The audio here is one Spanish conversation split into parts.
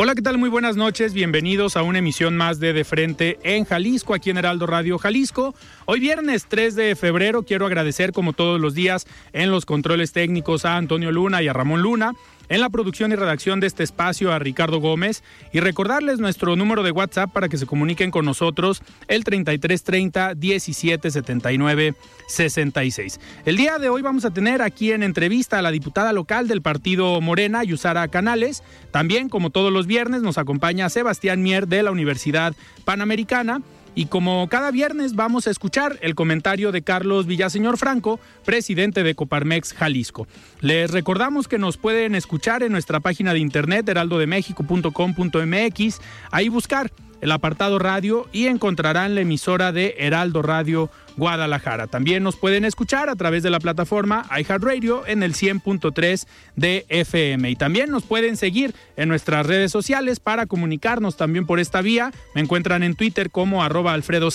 Hola, ¿qué tal? Muy buenas noches. Bienvenidos a una emisión más de De Frente en Jalisco, aquí en Heraldo Radio Jalisco. Hoy viernes 3 de febrero quiero agradecer como todos los días en los controles técnicos a Antonio Luna y a Ramón Luna. En la producción y redacción de este espacio a Ricardo Gómez y recordarles nuestro número de WhatsApp para que se comuniquen con nosotros el 3330 1779 66. El día de hoy vamos a tener aquí en entrevista a la diputada local del partido Morena, Yusara Canales. También, como todos los viernes, nos acompaña Sebastián Mier de la Universidad Panamericana. Y como cada viernes vamos a escuchar el comentario de Carlos Villaseñor Franco, presidente de Coparmex Jalisco. Les recordamos que nos pueden escuchar en nuestra página de internet heraldodemexico.com.mx, ahí buscar el apartado radio y encontrarán la emisora de Heraldo Radio Guadalajara. También nos pueden escuchar a través de la plataforma iHeartRadio en el 100.3 de FM. Y también nos pueden seguir en nuestras redes sociales para comunicarnos también por esta vía. Me encuentran en Twitter como arroba Alfredo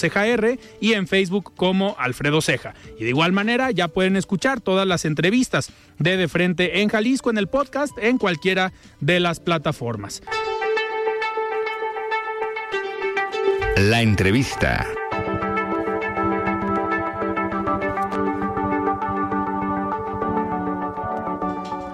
y en Facebook como Alfredo Ceja. Y de igual manera ya pueden escuchar todas las entrevistas de De Frente en Jalisco en el podcast en cualquiera de las plataformas. La entrevista.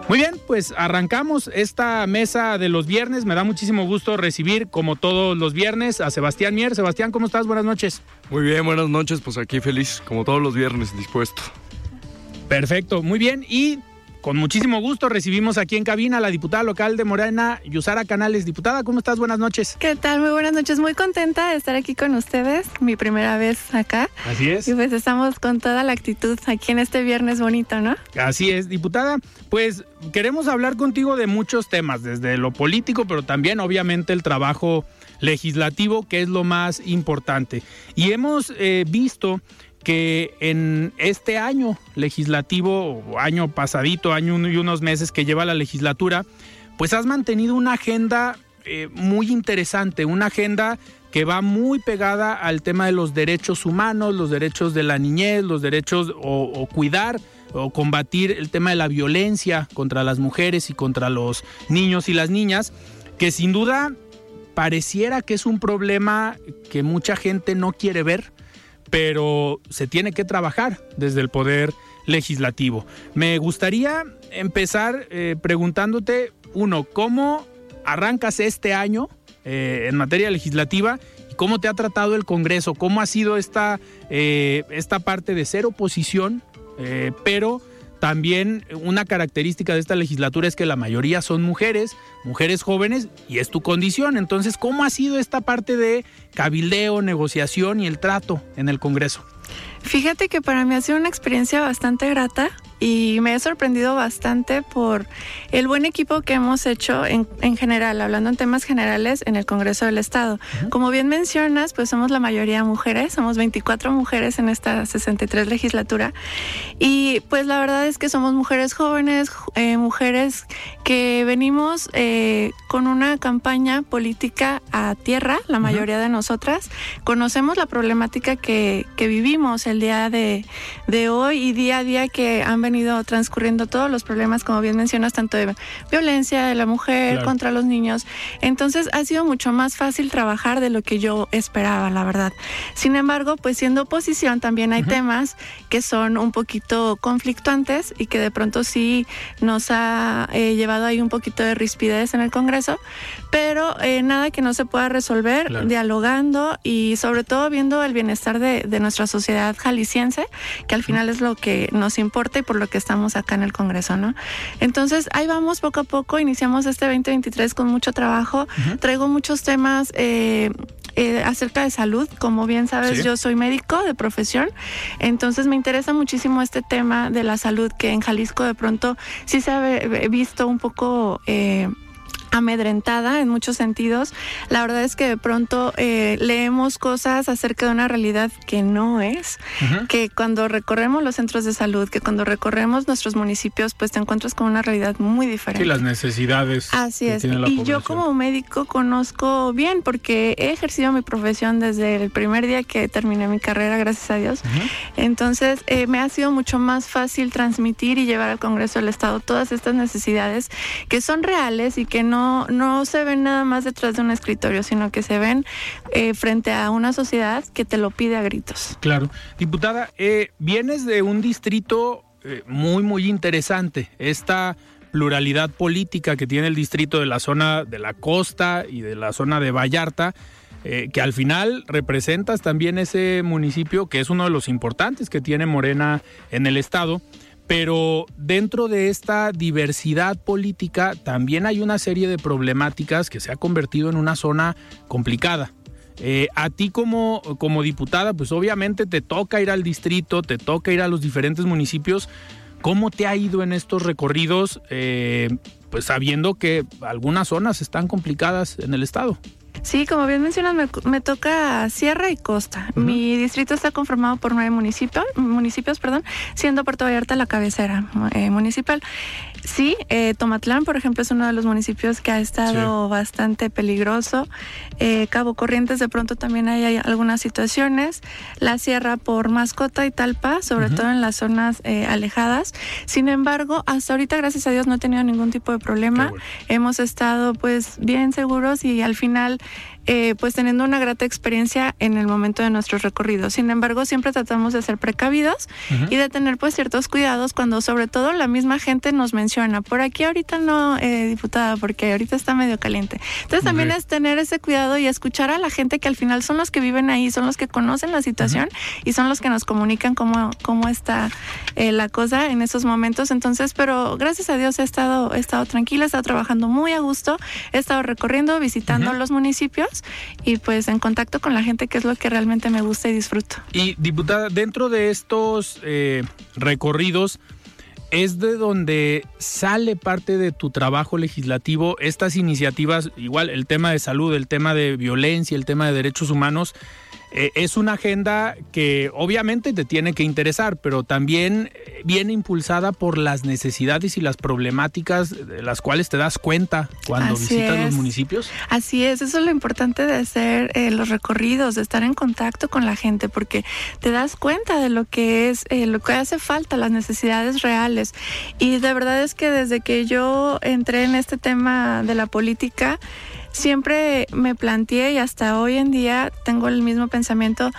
Muy bien, pues arrancamos esta mesa de los viernes. Me da muchísimo gusto recibir, como todos los viernes, a Sebastián Mier. Sebastián, ¿cómo estás? Buenas noches. Muy bien, buenas noches. Pues aquí feliz, como todos los viernes, dispuesto. Perfecto, muy bien. Y con muchísimo gusto recibimos aquí en cabina a la diputada local de Morena, Yusara Canales. Diputada, ¿cómo estás? Buenas noches. ¿Qué tal? Muy buenas noches. Muy contenta de estar aquí con ustedes. Mi primera vez acá. Así es. Y pues estamos con toda la actitud aquí en este viernes bonito, ¿no? Así es, diputada. Pues queremos hablar contigo de muchos temas, desde lo político, pero también obviamente el trabajo legislativo, que es lo más importante. Y hemos eh, visto que en este año legislativo, año pasadito, año y unos meses que lleva la legislatura, pues has mantenido una agenda eh, muy interesante, una agenda que va muy pegada al tema de los derechos humanos, los derechos de la niñez, los derechos o, cuidar o combatir el tema de la violencia contra las mujeres y contra los niños y las niñas, que sin duda pareciera que es un problema que mucha gente no quiere ver, pero se tiene que trabajar desde el poder legislativo. Me gustaría empezar eh, preguntándote, uno, ¿cómo arrancas este año eh, en materia legislativa cómo te ha tratado el Congreso? ¿Cómo ha sido esta, eh, esta parte de ser oposición, pero también una característica de esta legislatura es que la mayoría son mujeres, mujeres jóvenes, y es tu condición. Entonces, ¿cómo ha sido esta parte de cabildeo, negociación y el trato en el Congreso? Fíjate que para mí ha sido una experiencia bastante grata y me he sorprendido bastante por el buen equipo que hemos hecho en, en general, hablando en temas generales en el Congreso del Estado. Como bien mencionas, pues somos la mayoría mujeres, somos 24 mujeres en esta 63 legislatura. Y pues la verdad es que somos mujeres jóvenes, eh, mujeres que venimos eh, con una campaña política a tierra, la mayoría de nosotras, conocemos la problemática que, que vivimos el día de, de hoy y día a día que han venido venido transcurriendo todos los problemas, como bien mencionas, tanto de violencia de la mujer contra los niños. Entonces ha sido mucho más fácil trabajar de lo que yo esperaba, la verdad. Sin embargo, pues siendo oposición también hay temas que son un poquito conflictuantes y que de pronto sí nos ha eh, llevado ahí un poquito de rispidez en el Congreso, pero eh, nada que no se pueda resolver dialogando y sobre todo viendo el bienestar de, de nuestra sociedad jalisciense, que al final es lo que nos importa y por lo que estamos acá en el Congreso, ¿no? Entonces, ahí vamos poco a poco, iniciamos este 2023 con mucho trabajo, traigo muchos temas eh, eh, acerca de salud, como bien sabes, yo soy médico de profesión, entonces me interesa muchísimo este tema de la salud que en Jalisco de pronto sí se ha visto un poco... Eh, amedrentada en muchos sentidos. La verdad es que de pronto eh, leemos cosas acerca de una realidad que no es, que cuando recorremos los centros de salud, que cuando recorremos nuestros municipios, pues te encuentras con una realidad muy diferente. Y las necesidades. Así es. y yo como médico conozco bien porque he ejercido mi profesión desde el primer día que terminé mi carrera, gracias a Dios. Entonces eh, me ha sido mucho más fácil transmitir y llevar al Congreso del Estado todas estas necesidades que son reales y que no no, se ven nada más detrás de un escritorio, sino que se ven eh, frente a una sociedad que te lo pide a gritos. Claro. Diputada, eh, vienes de un distrito eh, muy, muy interesante. Esta pluralidad política que tiene el distrito de la zona de la costa y de la zona de Vallarta. que al final representas también ese municipio que es uno de los importantes que tiene Morena en el estado. Pero dentro de esta diversidad política también hay una serie de problemáticas que se ha convertido en una zona complicada. Eh, a ti como, como diputada, pues obviamente te toca ir al distrito, te toca ir a los diferentes municipios. ¿Cómo te ha ido en estos recorridos, eh, pues sabiendo que algunas zonas están complicadas en el estado? Sí, como bien mencionas, me, toca Sierra y Costa. Mi distrito está conformado por nueve municipios, municipios perdón, siendo Puerto Vallarta la cabecera eh, municipal. Sí, eh, Tomatlán, por ejemplo, es uno de los municipios que ha estado bastante peligroso. Eh, Cabo Corrientes, de pronto también hay, algunas situaciones. La Sierra por Mascota y Talpa, sobre todo en las zonas alejadas. Sin embargo, hasta ahorita, gracias a Dios, no he tenido ningún tipo de problema. Hemos estado, pues, bien seguros y al final eh, pues teniendo una grata experiencia en el momento de nuestros recorridos. Sin embargo, siempre tratamos de ser precavidos y de tener pues ciertos cuidados cuando sobre todo la misma gente nos menciona, por aquí ahorita no, eh, diputada, porque ahorita está medio caliente. Entonces también es tener ese cuidado y escuchar a la gente que al final son los que viven ahí, son los que conocen la situación y son los que nos comunican cómo, cómo está eh, la cosa en esos momentos. Entonces, pero gracias a Dios he estado, he estado tranquila, he estado trabajando muy a gusto, he estado recorriendo, visitando los municipios y pues en contacto con la gente, que es lo que realmente me gusta y disfruto. Y diputada, dentro de estos eh, recorridos, es de donde sale parte de tu trabajo legislativo, estas iniciativas, igual el tema de salud, el tema de violencia, el tema de derechos humanos, eh, es una agenda que obviamente te tiene que interesar, pero también eh, viene impulsada por las necesidades y las problemáticas de las cuales te das cuenta cuando visitas los municipios. Así es, eso es lo importante de hacer eh, los recorridos, de estar en contacto con la gente, porque te das cuenta de lo que es, lo que hace falta, las necesidades reales. Y de verdad es que desde que yo entré en este tema de la política, siempre me planteé y hasta hoy en día tengo el mismo pensamiento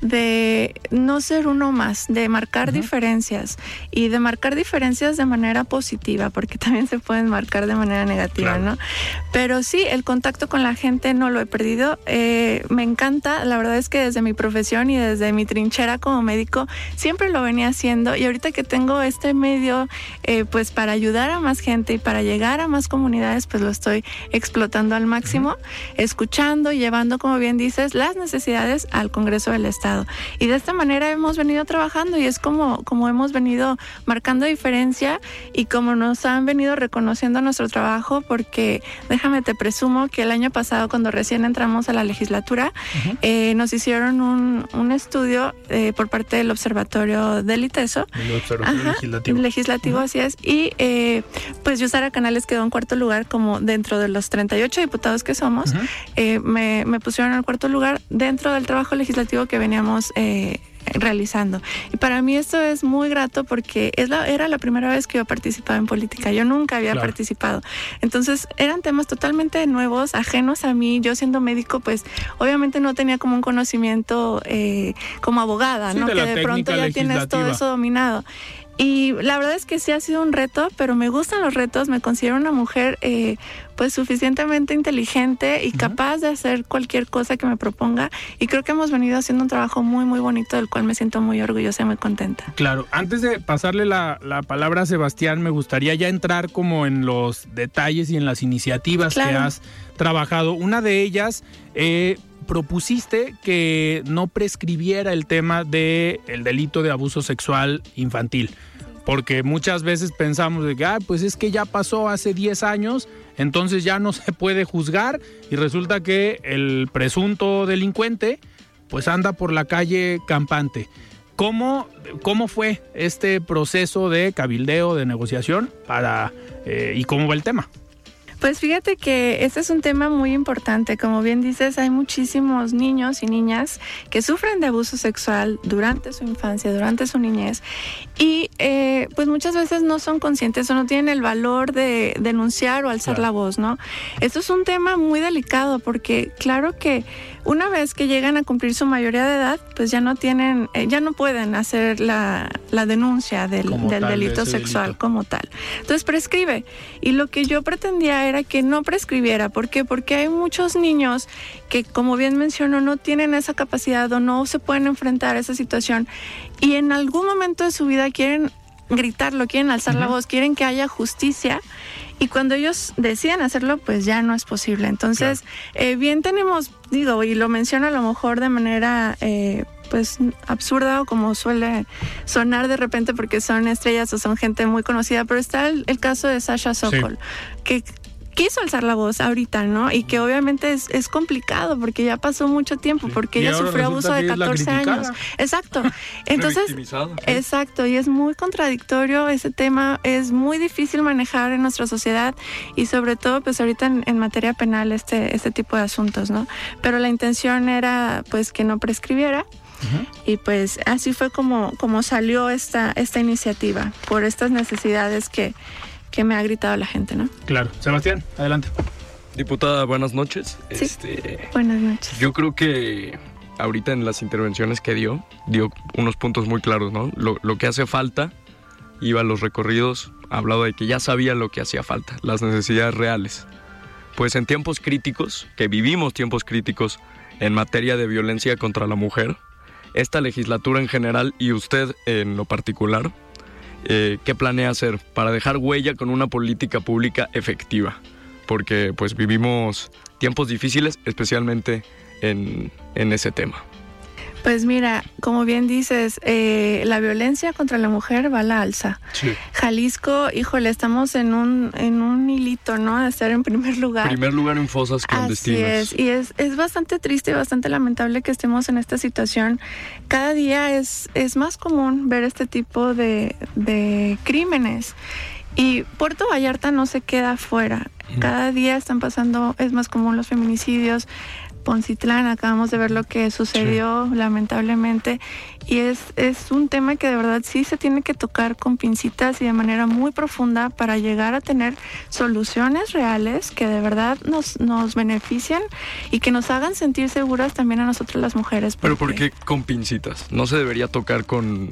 de no ser uno más, de marcar diferencias y de marcar diferencias de manera positiva, porque también se pueden marcar de manera negativa, ¿no? Pero sí, el contacto con la gente no lo he perdido. Eh, me encanta, la verdad es que desde mi profesión y desde mi trinchera como médico siempre lo venía haciendo y ahorita que tengo este medio, eh, pues para ayudar a más gente y para llegar a más comunidades, pues lo estoy explotando al máximo, escuchando y llevando, como bien dices, las necesidades al Congreso del Estado y de esta manera hemos venido trabajando y es como, como hemos venido marcando diferencia y como nos han venido reconociendo nuestro trabajo, porque déjame te presumo que el año pasado, cuando recién entramos a la legislatura, eh, nos hicieron un, un estudio eh, por parte del Observatorio del ITESO. El Observatorio Legislativo. Legislativo, así es. Y eh, pues Yusara Canales quedó en cuarto lugar como dentro de los 38 diputados que somos, eh, me, me, pusieron al cuarto lugar dentro del trabajo legislativo que veníamos eh, realizando. Y para mí esto es muy grato porque es la, era la primera vez que yo participaba en política. Yo nunca había participado. Entonces eran temas totalmente nuevos, ajenos a mí. Yo siendo médico, pues obviamente no tenía como un conocimiento eh, como abogada, ¿no? que de pronto ya tienes todo eso dominado. Y la verdad es que sí ha sido un reto, pero me gustan los retos, me considero una mujer eh, pues suficientemente inteligente y capaz de hacer cualquier cosa que me proponga y creo que hemos venido haciendo un trabajo muy muy bonito del cual me siento muy orgullosa y muy contenta. Claro, antes de pasarle la, palabra a Sebastián, me gustaría ya entrar como en los detalles y en las iniciativas que has trabajado. Una de ellas... Eh, propusiste que no prescribiera el tema del el delito de abuso sexual infantil porque muchas veces pensamos de que, ah, pues es que ya pasó hace 10 años, entonces ya no se puede juzgar y resulta que el presunto delincuente pues anda por la calle campante. ¿Cómo, cómo fue este proceso de cabildeo, de negociación para, eh, y cómo va el tema? Pues fíjate que este es un tema muy importante. Como bien dices, hay muchísimos niños y niñas que sufren de abuso sexual durante su infancia, durante su niñez, y eh, pues muchas veces no son conscientes o no tienen el valor de denunciar o alzar la voz, ¿no? Esto es un tema muy delicado porque claro que una vez que llegan a cumplir su mayoría de edad, pues ya no tienen, eh, ya no pueden hacer la, denuncia del, delito sexual como tal. Entonces prescribe. Y lo que yo pretendía era que no prescribiera. ¿Por qué? Porque hay muchos niños que, como bien menciono, no tienen esa capacidad o no se pueden enfrentar a esa situación y en algún momento de su vida quieren gritarlo, quieren alzar la voz, quieren que haya justicia y cuando ellos decían hacerlo, pues ya no es posible. Entonces, eh, bien tenemos, digo, y lo menciono a lo mejor de manera... Eh, pues absurda o como suele sonar de repente porque son estrellas o son gente muy conocida, pero está el, caso de Sasha Sokol, que quiso alzar la voz ahorita, ¿no? Y que obviamente es, es complicado porque ya pasó mucho tiempo, porque ella sufrió abuso de 14 años. Exacto. Entonces, exacto, y es muy contradictorio ese tema, es muy difícil manejar en nuestra sociedad y sobre todo pues ahorita en, materia penal este, este tipo de asuntos, ¿no? Pero la intención era pues que no prescribiera. Y pues así fue como, como salió esta, esta iniciativa, por estas necesidades que, que me ha gritado la gente, ¿no? Claro. Sebastián, adelante. Diputada, buenas noches. Sí. Este, buenas noches. Yo creo que ahorita en las intervenciones que dio, dio unos puntos muy claros, ¿no? Lo, que hace falta, iba a los recorridos, ha hablado de que ya sabía lo que hacía falta, las necesidades reales. Pues en tiempos críticos, que vivimos tiempos críticos en materia de violencia contra la mujer, esta legislatura en general y usted en lo particular, eh, qué planea hacer para dejar huella con una política pública efectiva, porque pues vivimos tiempos difíciles, especialmente en ese tema. Pues mira, como bien dices, eh, la violencia contra la mujer va a la alza. Jalisco, híjole, estamos en un, en un hilito, ¿no? De estar en primer lugar. Primer lugar en fosas clandestinas. Así es, y es, es bastante triste y bastante lamentable que estemos en esta situación. Cada día es, es más común ver este tipo de, de crímenes. Y Puerto Vallarta no se queda fuera. Cada día están pasando, es más común los feminicidios, Poncitlán, acabamos de ver lo que sucedió lamentablemente y es, es un tema que de verdad sí se tiene que tocar con pincitas y de manera muy profunda para llegar a tener soluciones reales que de verdad nos, nos benefician y que nos hagan sentir seguras también a nosotras las mujeres. Pero ¿por qué con pincitas? ¿No se debería tocar con,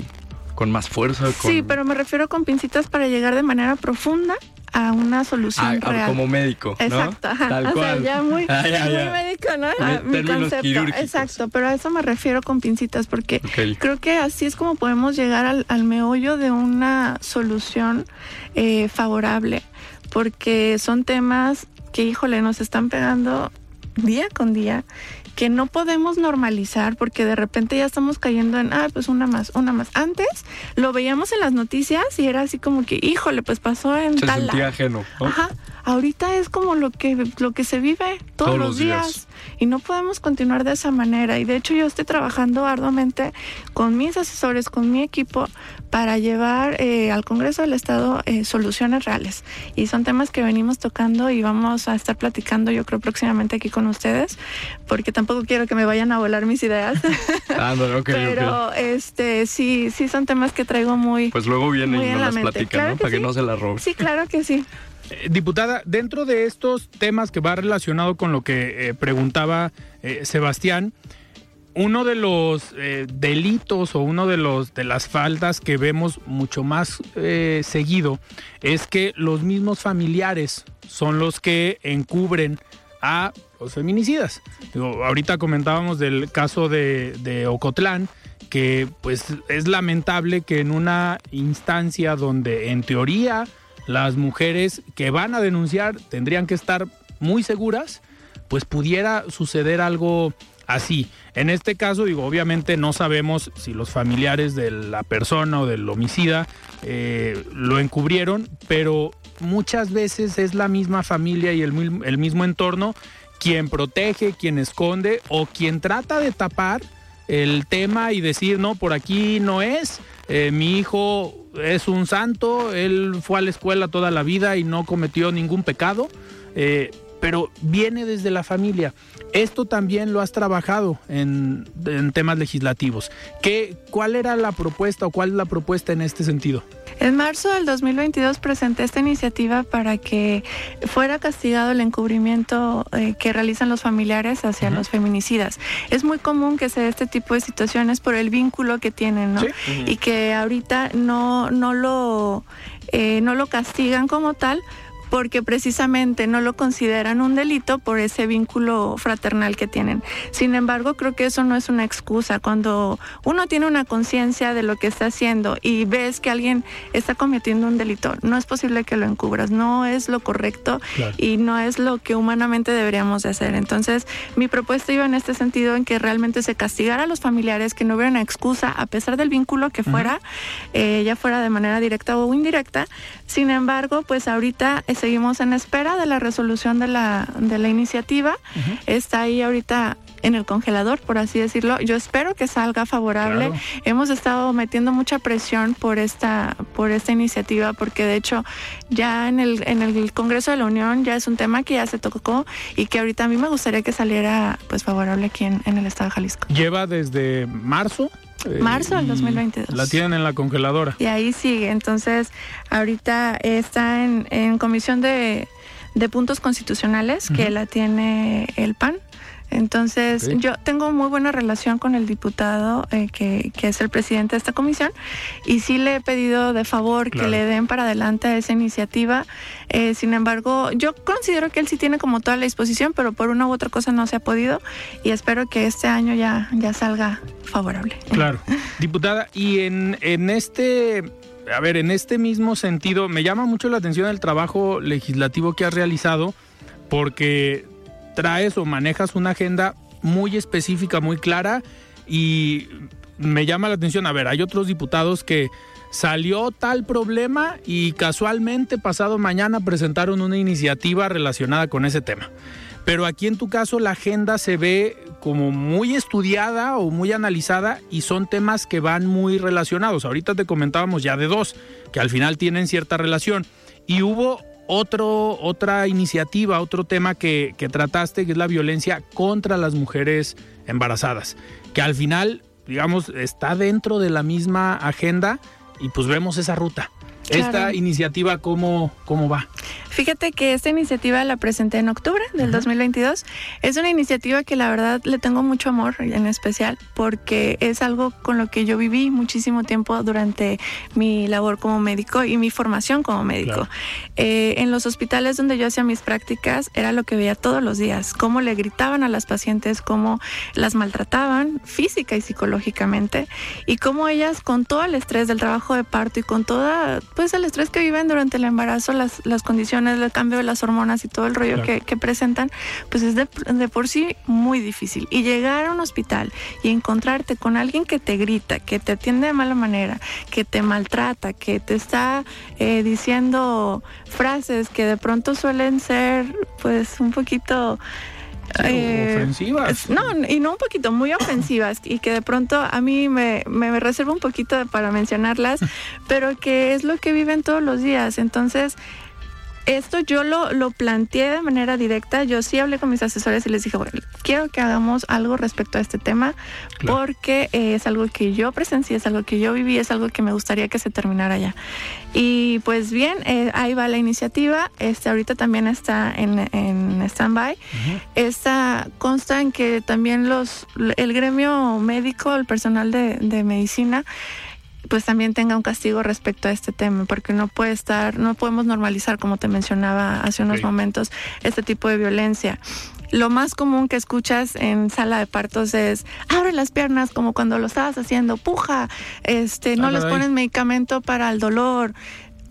con más fuerza? Sí, pero me refiero con pincitas para llegar de manera profunda a una solución real. Como médico, ¿no? Exacto, Tal o Sea, ya muy, ah, muy médico, ¿no? Ah, mi concepto. Exacto, pero a eso me refiero con pincitas, porque creo que así es como podemos llegar al, al meollo de una solución eh, favorable, porque son temas que, híjole, nos están pegando día con día que no podemos normalizar porque de repente ya estamos cayendo en, ah, pues una más, una más. Antes lo veíamos en las noticias y era así como que, híjole, pues pasó en Se sentía ajeno. Ajá. Ahorita es como lo que, lo que se vive todos, los días. y no podemos continuar de esa manera. Y de hecho yo estoy trabajando arduamente con mis asesores, con mi equipo, para llevar eh, al Congreso del Estado eh, soluciones reales. Y son temas que venimos tocando y vamos a estar platicando yo creo próximamente aquí con ustedes, porque tampoco quiero que me vayan a volar mis ideas. Ah, Pero este sí, sí son temas que traigo muy... Pues luego vienen y nos las platican, Para que no se las roben. Sí, claro que sí. Eh, diputada, dentro de estos temas que va relacionado con lo que preguntaba Sebastián, uno de los eh, delitos o uno de los de las faltas que vemos mucho más eh, seguido es que los mismos familiares son los que encubren a los feminicidas. ahorita comentábamos del caso de, de Ocotlán, que pues es lamentable que en una instancia donde en teoría las mujeres que van a denunciar tendrían que estar muy seguras, pues pudiera suceder algo así. En este caso, digo, obviamente no sabemos si los familiares de la persona o del homicida eh, lo encubrieron, pero muchas veces es la misma familia y el, el mismo entorno quien protege, quien esconde o quien trata de tapar el tema y decir, no, por aquí no es, eh, mi hijo es un santo, él fue a la escuela toda la vida y no cometió ningún pecado. Eh, pero viene desde la familia. Esto también lo has trabajado en, temas legislativos. ¿Qué, ¿Cuál era la propuesta o cuál es la propuesta en este sentido? En marzo del 2022 presenté esta iniciativa para que fuera castigado el encubrimiento eh, que realizan los familiares hacia los feminicidas. Es muy común que se dé este tipo de situaciones por el vínculo que tienen, ¿no? Y que ahorita no, no, lo, eh, no lo castigan como tal, porque precisamente no lo consideran un delito por ese vínculo fraternal que tienen. Sin embargo, creo que eso no es una excusa. Cuando uno tiene una conciencia de lo que está haciendo y ves que alguien está cometiendo un delito, no es posible que lo encubras, no es lo correcto y no es lo que humanamente deberíamos de hacer. Entonces, mi propuesta iba en este sentido, en que realmente se castigara a los familiares, que no hubiera una excusa, a pesar del vínculo que fuera, eh, ya fuera de manera directa o indirecta. Sin embargo, pues ahorita seguimos en espera de la resolución de la, de la iniciativa. Está ahí ahorita en el congelador, por así decirlo. Yo espero que salga favorable. Hemos estado metiendo mucha presión por esta, por esta iniciativa, porque de hecho ya en el, en el Congreso de la Unión ya es un tema que ya se tocó y que ahorita a mí me gustaría que saliera pues favorable aquí en, en el estado de Jalisco. Lleva desde marzo Marzo del 2022. La tienen en la congeladora. Y ahí sigue. Entonces, ahorita está en, comisión de, puntos constitucionales que la tiene el PAN. Entonces, yo tengo muy buena relación con el diputado eh, que, es el presidente de esta comisión y sí le he pedido de favor que le den para adelante esa iniciativa. Eh, sin embargo, yo considero que él sí tiene como toda la disposición, pero por una u otra cosa no se ha podido y espero que este año ya, ya salga favorable. Claro. Diputada, y en, en este a ver, en este mismo sentido, me llama mucho la atención el trabajo legislativo que has realizado, porque traes o manejas una agenda muy específica, muy clara y me llama la atención, a ver, hay otros diputados que salió tal problema y casualmente pasado mañana presentaron una iniciativa relacionada con ese tema. Pero aquí en tu caso la agenda se ve como muy estudiada o muy analizada y son temas que van muy relacionados. Ahorita te comentábamos ya de dos, que al final tienen cierta relación. Y hubo otro, otra iniciativa, otro tema que, que trataste, que es la violencia contra las mujeres embarazadas, que al final, digamos, está dentro de la misma agenda y pues vemos esa ruta. Esta iniciativa, ¿cómo, ¿cómo va? Fíjate que esta iniciativa la presenté en octubre del 2022. Es una iniciativa que la verdad le tengo mucho amor en especial porque es algo con lo que yo viví muchísimo tiempo durante mi labor como médico y mi formación como médico. Eh, en los hospitales donde yo hacía mis prácticas era lo que veía todos los días, cómo le gritaban a las pacientes, cómo las maltrataban física y psicológicamente y cómo ellas con todo el estrés del trabajo de parto y con toda pues el estrés que viven durante el embarazo, las, las condiciones, el cambio de las hormonas y todo el rollo que, que, presentan, pues es de, de, por sí muy difícil. Y llegar a un hospital y encontrarte con alguien que te grita, que te atiende de mala manera, que te maltrata, que te está eh, diciendo frases que de pronto suelen ser pues un poquito eh, ofensivas. No, y no un poquito, muy ofensivas y que de pronto a mí me, me, reservo un poquito para mencionarlas, pero que es lo que viven todos los días. Entonces, esto yo lo, lo planteé de manera directa. Yo sí hablé con mis asesores y les dije, bueno, quiero que hagamos algo respecto a este tema porque eh, es algo que yo presencié, es algo que yo viví, es algo que me gustaría que se terminara ya. Y pues bien, eh, ahí va la iniciativa. Este ahorita también está en, en stand-by. Esta consta en que también los el gremio médico, el personal de, de medicina, pues también tenga un castigo respecto a este tema, porque no puede estar, no podemos normalizar, como te mencionaba hace unos momentos, este tipo de violencia. Lo más común que escuchas en sala de partos es abre las piernas como cuando lo estabas haciendo, puja, este, no les pones medicamento para el dolor,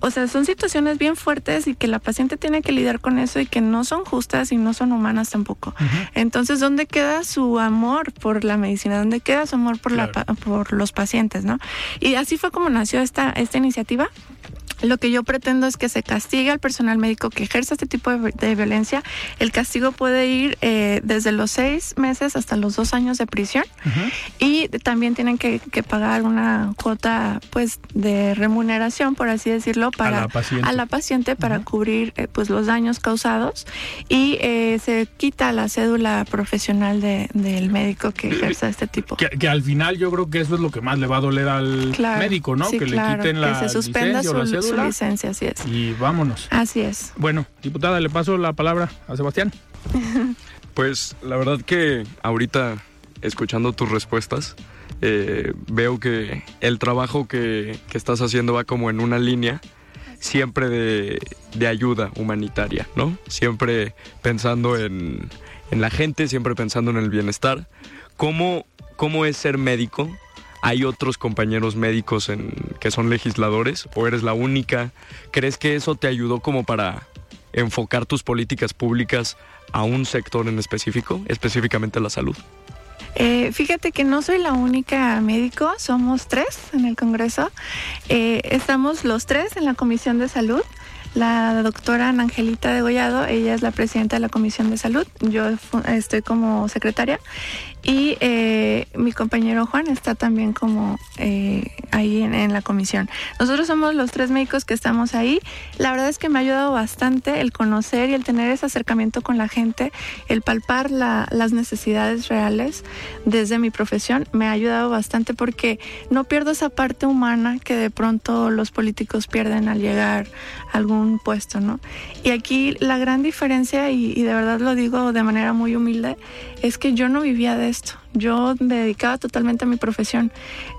o sea, son situaciones bien fuertes y que la paciente tiene que lidiar con eso y que no son justas y no son humanas tampoco. Entonces, ¿dónde queda su amor por la medicina? ¿Dónde queda su amor por, la, por los pacientes? ¿no? Y así fue como nació esta, esta iniciativa. Lo que yo pretendo es que se castigue al personal médico que ejerza este tipo de, violencia. El castigo puede ir eh, desde los seis meses hasta los dos años de prisión y también tienen que, pagar una cuota pues de remuneración, por así decirlo, para a la paciente, para cubrir eh, pues los daños causados y eh, se quita la cédula profesional del médico que ejerza este tipo. Que, al final yo creo que eso es lo que más le va a doler al médico, ¿no? que le quiten la que se suspenda su, la su licencia, así es. Y vámonos. Así es. Bueno, diputada, le paso la palabra a Sebastián. pues la verdad que ahorita, escuchando tus respuestas, eh, veo que el trabajo que, que, estás haciendo va como en una línea siempre de, ayuda humanitaria, ¿no? Siempre pensando en, en, la gente, siempre pensando en el bienestar. ¿Cómo, cómo es ser médico ¿Hay otros compañeros médicos que son legisladores o eres la única? ¿Crees que eso te ayudó como para enfocar tus políticas públicas a un sector en específico, específicamente la salud? Eh, fíjate que no soy la única médico, somos tres en el Congreso. Eh, estamos los tres en la Comisión de Salud. La doctora Angelita Degollado, ella es la presidenta de la Comisión de Salud, yo estoy como secretaria y eh, mi compañero Juan está también como eh, ahí en, la comisión. Nosotros somos los tres médicos que estamos ahí. La verdad es que me ha ayudado bastante el conocer y el tener ese acercamiento con la gente, el palpar las necesidades reales desde mi profesión. Me ha ayudado bastante porque no pierdo esa parte humana que de pronto los políticos pierden al llegar a algún puesto, ¿no? Y aquí la gran diferencia, y, y de verdad lo digo de manera muy humilde, es que yo no vivía de Yo me dedicaba totalmente a mi profesión.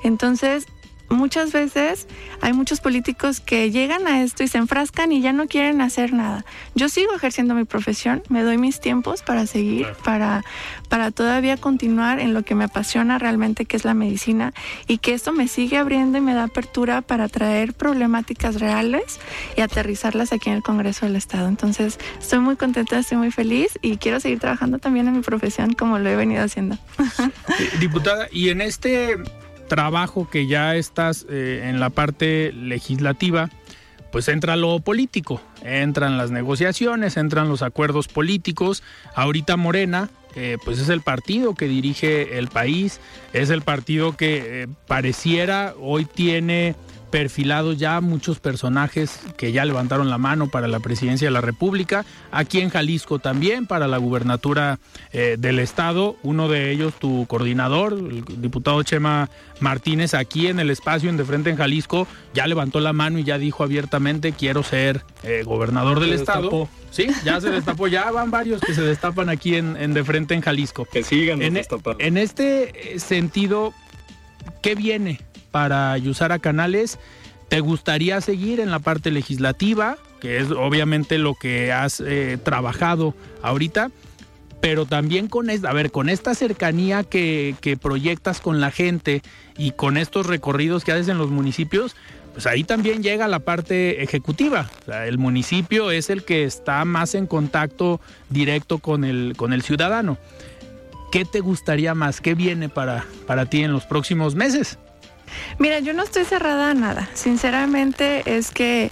Entonces, muchas veces hay muchos políticos que llegan a esto y se enfrascan y ya no quieren hacer nada. Yo sigo ejerciendo mi profesión, me doy mis tiempos para seguir, para, para todavía continuar en lo que me apasiona realmente, que es la medicina, y que esto me sigue abriendo y me da apertura para traer problemáticas reales y aterrizarlas aquí en el Congreso del Estado. Entonces, estoy muy contenta, estoy muy feliz y quiero seguir trabajando también en mi profesión como lo he venido haciendo. Diputada, y en este trabajo que ya estás eh, en la parte legislativa, pues entra lo político, entran las negociaciones, entran los acuerdos políticos. Ahorita Morena, pues es el partido que dirige el país, es el partido que eh, pareciera hoy tiene perfilados ya muchos personajes que ya levantaron la mano para la presidencia de la República, aquí en Jalisco también para la gubernatura eh, del estado, uno de ellos tu coordinador, el diputado Chema Martínez, aquí en el espacio en De Frente en Jalisco, ya levantó la mano y ya dijo abiertamente quiero ser eh, gobernador del estado. Sí, ya se destapó, ya van varios que se destapan aquí en, en De Frente en Jalisco. Que sigan en, e, en este sentido, ¿qué viene para Yusara Canales. ¿Te gustaría seguir en la parte legislativa, que es obviamente lo que has eh, trabajado ahorita? Pero también con esta, a ver, con esta cercanía que, proyectas con la gente y con estos recorridos que haces en los municipios, pues ahí también llega la parte ejecutiva. el municipio es el que está más en contacto directo con el, ciudadano. ¿Qué te gustaría más? ¿Qué viene para ti en los próximos meses? Mira, yo no estoy cerrada a nada. Sinceramente es que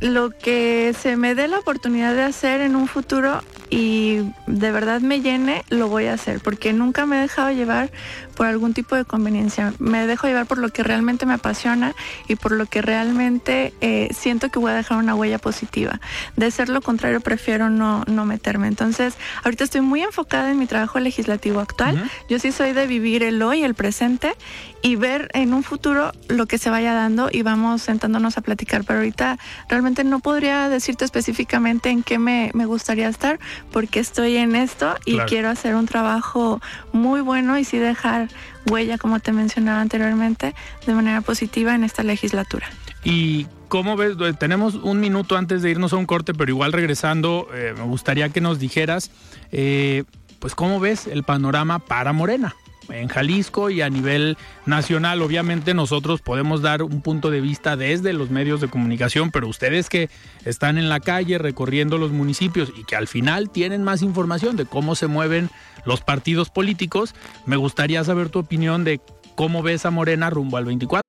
lo que se me dé la oportunidad de hacer en un futuro y de verdad me llene, lo voy a hacer, porque nunca me he dejado llevar por algún tipo de conveniencia. Me dejo llevar por lo que realmente me apasiona y por lo que realmente eh, siento que voy a dejar una huella positiva. De ser lo contrario, prefiero no, no meterme. Entonces, ahorita estoy muy enfocada en mi trabajo legislativo actual. Yo sí soy de vivir el hoy, el presente y ver en un futuro lo que se vaya dando y vamos sentándonos a platicar. Pero ahorita realmente no podría decirte específicamente en qué me, me gustaría estar porque estoy en esto y quiero hacer un trabajo muy bueno y sí dejar huella, como te mencionaba anteriormente, de manera positiva en esta legislatura. Y ¿Cómo ves? Tenemos un minuto antes de irnos a un corte, pero igual regresando, eh, me gustaría que nos dijeras, eh, pues, ¿cómo ves el panorama para Morena? En Jalisco y a nivel nacional. Obviamente nosotros podemos dar un punto de vista desde los medios de comunicación, pero ustedes que están en la calle recorriendo los municipios y que al final tienen más información de cómo se mueven los partidos políticos, me gustaría saber tu opinión de cómo ves a Morena rumbo al 24.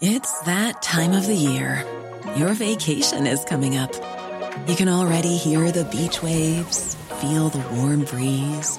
It's that time of the year. Your vacation is coming up. You can already hear the beach waves, feel the warm breeze.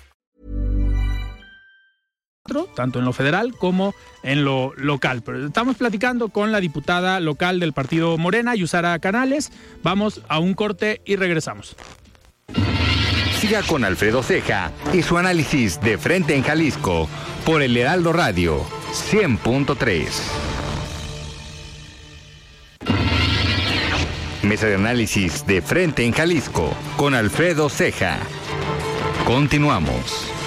Tanto en lo federal como en lo local. Estamos platicando con la diputada local del partido Morena, Yusara Canales. Vamos a un corte y regresamos. Siga con Alfredo Ceja y su análisis de frente en Jalisco por el Heraldo Radio 100.3. Mesa de análisis de frente en Jalisco con Alfredo Ceja. Continuamos.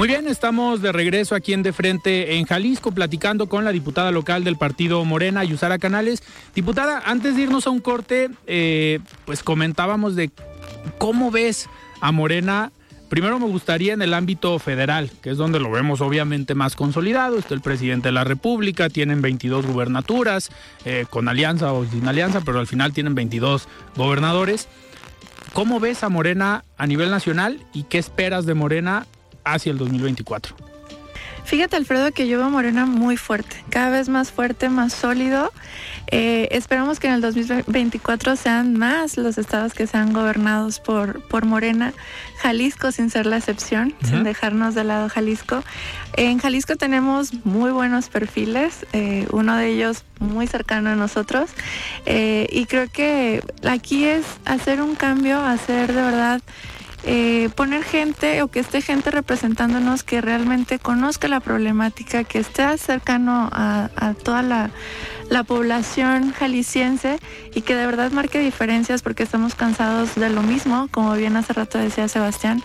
Muy bien, estamos de regreso aquí en De Frente en Jalisco, platicando con la diputada local del partido Morena, Yusara Canales. Diputada, antes de irnos a un corte, eh, pues comentábamos de cómo ves a Morena. Primero me gustaría en el ámbito federal, que es donde lo vemos obviamente más consolidado. Está el presidente de la República, tienen 22 gubernaturas, eh, con alianza o sin alianza, pero al final tienen 22 gobernadores. ¿Cómo ves a Morena a nivel nacional y qué esperas de Morena hacia el 2024? Fíjate, Alfredo, que yo veo Morena muy fuerte, cada vez más fuerte, más sólido. Eh, esperamos que en el 2024 sean más los estados que sean gobernados por, por Morena. Jalisco, sin ser la excepción, sin dejarnos de lado Jalisco. En Jalisco tenemos muy buenos perfiles, eh, uno de ellos muy cercano a nosotros. Eh, y creo que aquí es hacer un cambio, hacer de verdad eh, poner gente o que esté gente representándonos que realmente conozca la problemática, que esté cercano a, toda la, la, población jalisciense y que de verdad marque diferencias porque estamos cansados de lo mismo, como bien hace rato decía Sebastián.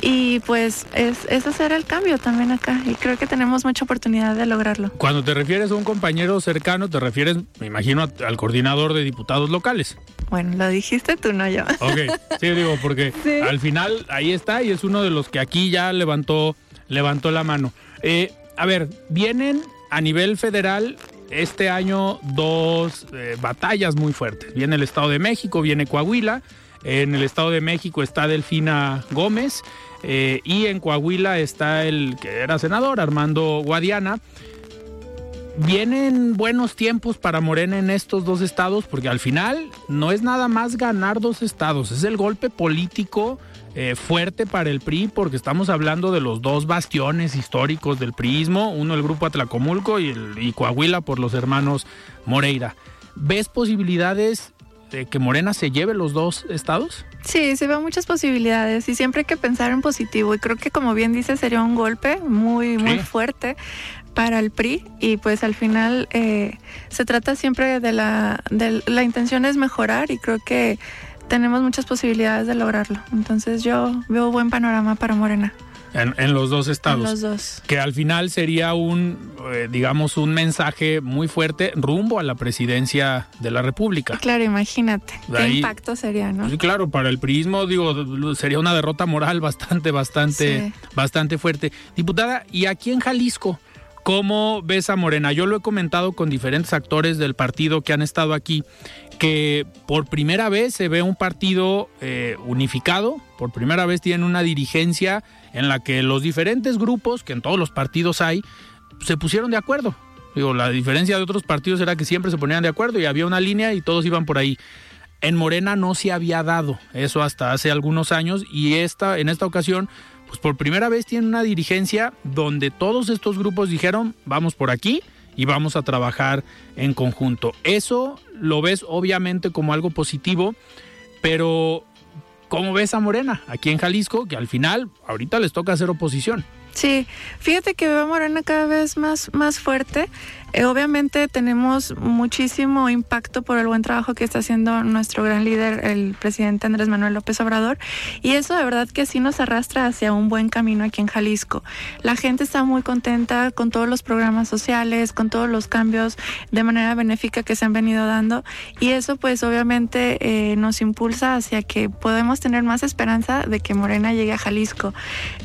Y pues es, es, hacer el cambio también acá y creo que tenemos mucha oportunidad de lograrlo. Cuando te refieres a un compañero cercano, te refieres, me imagino, al coordinador de diputados locales. Bueno, lo dijiste tú, no yo. Ok, sí, digo, porque al final ahí está y es uno de los que aquí ya levantó, levantó la mano. Eh, a ver, vienen a nivel federal este año dos eh, batallas muy fuertes. Viene el Estado de México, viene Coahuila. En el Estado de México está Delfina Gómez eh, y en Coahuila está el que era senador, Armando Guadiana. vienen buenos tiempos para Morena en estos dos estados, porque al final no es nada más ganar dos estados, es el golpe político eh, fuerte para el PRI, porque estamos hablando de los dos bastiones históricos del priismo, uno el grupo Atlacomulco y, el, y Coahuila por los hermanos Moreira. ¿Ves posibilidades de que Morena se lleve los dos estados? Sí, se ven muchas posibilidades y siempre hay que pensar en positivo y creo que como bien dice sería un golpe muy, muy fuerte para el PRI y pues al final eh, se trata siempre de la, de la intención es mejorar y creo que tenemos muchas posibilidades de lograrlo. Entonces yo veo buen panorama para Morena. En, los dos estados. En los dos. Que al final sería un, eh, digamos, un mensaje muy fuerte rumbo a la presidencia de la República. Claro, imagínate. qué impacto sería, ¿no? Claro, para el prismo, digo, sería una derrota moral bastante, bastante, bastante fuerte. Diputada, ¿y aquí en Jalisco? ¿Cómo ves a Morena? Yo lo he comentado con diferentes actores del partido que han estado aquí que por primera vez se ve un partido eh, unificado, por primera vez tienen una dirigencia en la que los diferentes grupos, que en todos los partidos hay, se pusieron de acuerdo. La diferencia de otros partidos era que siempre se ponían de acuerdo y había una línea y todos iban por ahí. En Morena no se había dado eso hasta hace algunos años y esta, en esta ocasión, pues por primera vez tienen una dirigencia donde todos estos grupos dijeron, vamos por aquí y vamos a trabajar en conjunto. Eso lo ves obviamente como algo positivo, pero ¿cómo ves a Morena aquí en Jalisco? Que al final ahorita les toca hacer oposición. Sí, fíjate que veo a Morena cada vez más, más fuerte. Eh, obviamente tenemos muchísimo impacto por el buen trabajo que está haciendo nuestro gran líder, el presidente Andrés Manuel López Obrador, y eso de verdad que sí nos arrastra hacia un buen camino aquí en Jalisco. La gente está muy contenta con todos los programas sociales, con todos los cambios de manera benéfica que se han venido dando, y eso pues obviamente eh, nos impulsa hacia que podemos tener más esperanza de que Morena llegue a Jalisco.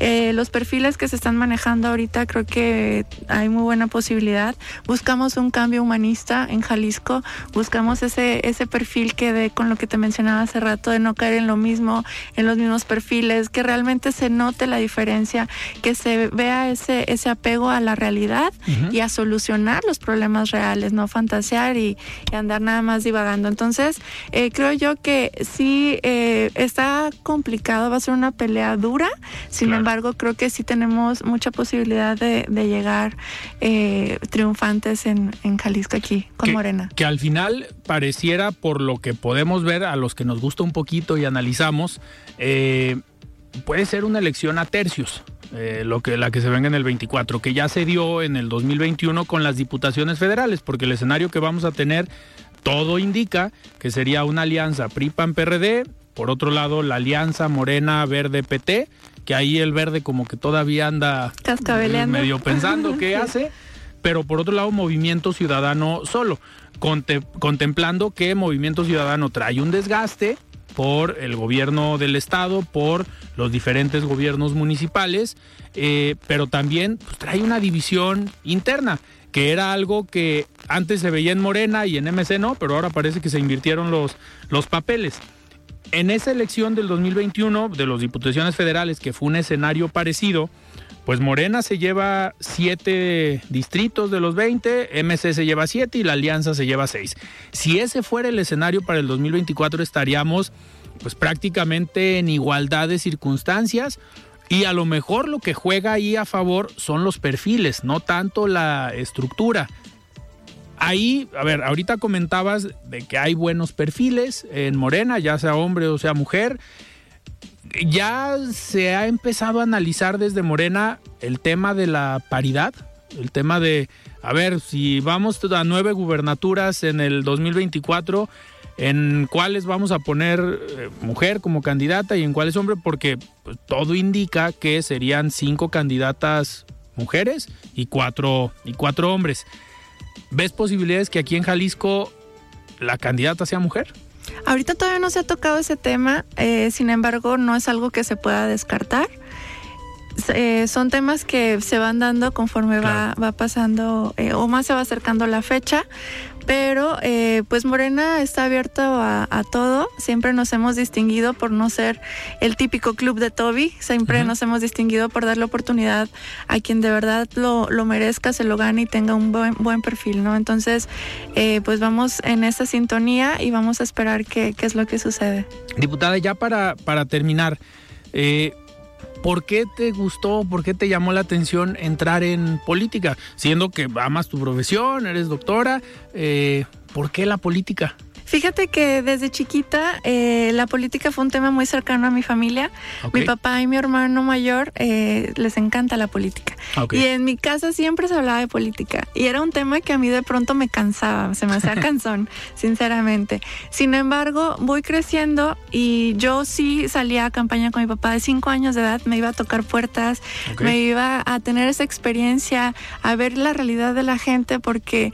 Eh, los perfiles que se están manejando ahorita creo que hay muy buena posibilidad buscamos un cambio humanista en Jalisco, buscamos ese, ese perfil que de con lo que te mencionaba hace rato, de no caer en lo mismo, en los mismos perfiles, que realmente se note la diferencia, que se vea ese, ese apego a la realidad y a solucionar los problemas reales, no fantasear y, andar nada más divagando. Entonces, eh, creo yo que sí eh, está complicado, va a ser una pelea dura, sin embargo, creo que sí tenemos mucha posibilidad de, de llegar eh, triunfante en, Jalisco aquí con Morena. Que al final pareciera, por lo que podemos ver a los que nos gusta un poquito y analizamos, eh, puede ser una elección a tercios. Eh, lo que la que se venga en el 24, que ya se dio en el 2021 con las diputaciones federales, porque el escenario que vamos a tener todo indica que sería una alianza PRI-PAN-PRD, por otro lado la alianza Morena Verde PT, que ahí el verde como que todavía anda medio pensando qué hace pero por otro lado Movimiento Ciudadano solo, contemplando que Movimiento Ciudadano trae un desgaste por el gobierno del estado, por los diferentes gobiernos municipales, eh, pero también pues, trae una división interna, que era algo que antes se veía en Morena y en MC no, pero ahora parece que se invirtieron los, los papeles. En esa elección del 2021 de las diputaciones federales, que fue un escenario parecido, pues Morena se lleva siete distritos de los 20, MC se lleva siete y la Alianza se lleva seis. Si ese fuera el escenario para el 2024 estaríamos pues prácticamente en igualdad de circunstancias y a lo mejor lo que juega ahí a favor son los perfiles, no tanto la estructura. Ahí, a ver, ahorita comentabas de que hay buenos perfiles en Morena, ya sea hombre o sea mujer ya se ha empezado a analizar desde Morena el tema de la paridad, el tema de, a ver, si vamos a nueve gubernaturas en el 2024, en cuáles vamos a poner eh, mujer como candidata y en cuáles hombre, porque pues, todo indica que serían cinco candidatas mujeres y cuatro, y cuatro hombres. ¿Ves posibilidades que aquí en Jalisco la candidata sea mujer? Ahorita todavía no se ha tocado ese tema, eh, sin embargo no es algo que se pueda descartar. eh, son temas que se van dando conforme va, va pasando eh, o más se va acercando la fecha pero eh, pues Morena está abierto a, todo. Siempre nos hemos distinguido por no ser el típico club de Toby. Siempre nos hemos distinguido por darle oportunidad a quien de verdad lo, lo merezca, se lo gane y tenga un buen, buen perfil, ¿no? Entonces, eh, pues vamos en esa sintonía y vamos a esperar qué, qué es lo que sucede. Diputada, ya para, para terminar, eh, ¿Por qué te gustó, por qué te llamó la atención entrar en política? Siendo que amas tu profesión, eres doctora, eh, ¿por qué la política? Fíjate que desde chiquita eh, la política fue un tema muy cercano a mi familia. Mi papá y mi hermano mayor eh, les encanta la política. Y en mi casa siempre se hablaba de política. Y era un tema que a mí de pronto me cansaba, se me hacía cansón, sinceramente. Sin embargo, voy creciendo y yo sí salía a campaña con mi papá de cinco años de edad, me iba a tocar puertas, me iba a tener esa experiencia, a ver la realidad de la gente, porque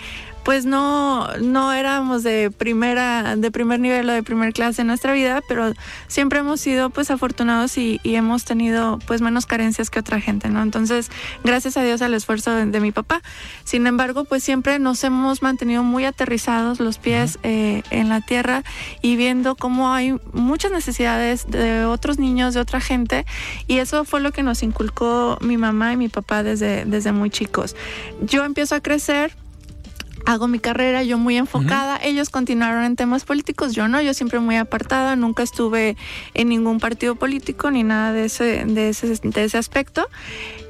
pues no, no éramos de primera, de primer nivel o de primer clase en nuestra vida, pero siempre hemos sido pues afortunados y, hemos tenido pues menos carencias que otra gente, ¿no? Entonces, gracias a Dios al esfuerzo de, mi papá. Sin embargo, pues siempre nos hemos mantenido muy aterrizados, los pies eh, en la tierra y viendo cómo hay muchas necesidades de otros niños, de otra gente, y eso fue lo que nos inculcó mi mamá y mi papá desde, desde muy chicos. Yo empiezo a crecer hago mi carrera, yo muy enfocada, ellos continuaron en temas políticos, yo no, yo siempre muy apartada, nunca estuve en ningún partido político ni nada de ese, de ese, de ese aspecto.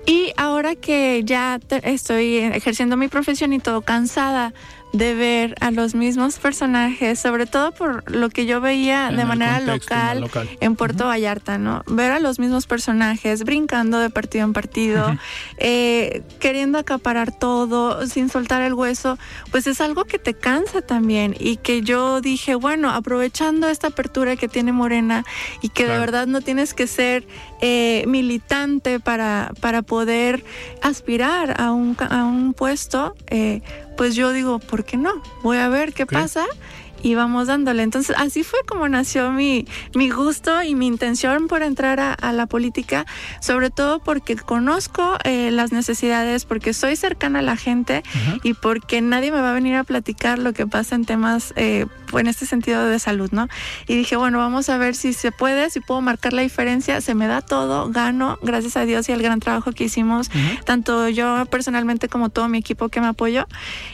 Y ahora que ya estoy ejerciendo mi profesión y todo cansada de ver a los mismos personajes, sobre todo por lo que yo veía de manera local, en Puerto Vallarta, ¿no? Ver a los mismos personajes brincando de partido en partido, eh, queriendo acaparar todo, sin soltar el hueso, pues es algo que te cansa también y que yo dije, bueno, aprovechando esta apertura que tiene Morena y que de verdad no tienes que ser eh, militante para, para poder aspirar a un, a un puesto, eh, pues yo digo, ¿por qué no? Voy a ver qué pasa y vamos dándole. Entonces, así fue como nació mi, mi gusto y mi intención por entrar a, la política, sobre todo porque conozco eh, las necesidades, porque soy cercana a la gente y porque nadie me va a venir a platicar lo que pasa en temas, eh, en este sentido de salud, ¿no? Y dije, bueno, vamos a ver si se puede, si puedo marcar la diferencia, se me da todo, gano, gracias a Dios y al gran trabajo que hicimos, tanto yo personalmente como todo mi equipo que me apoyó.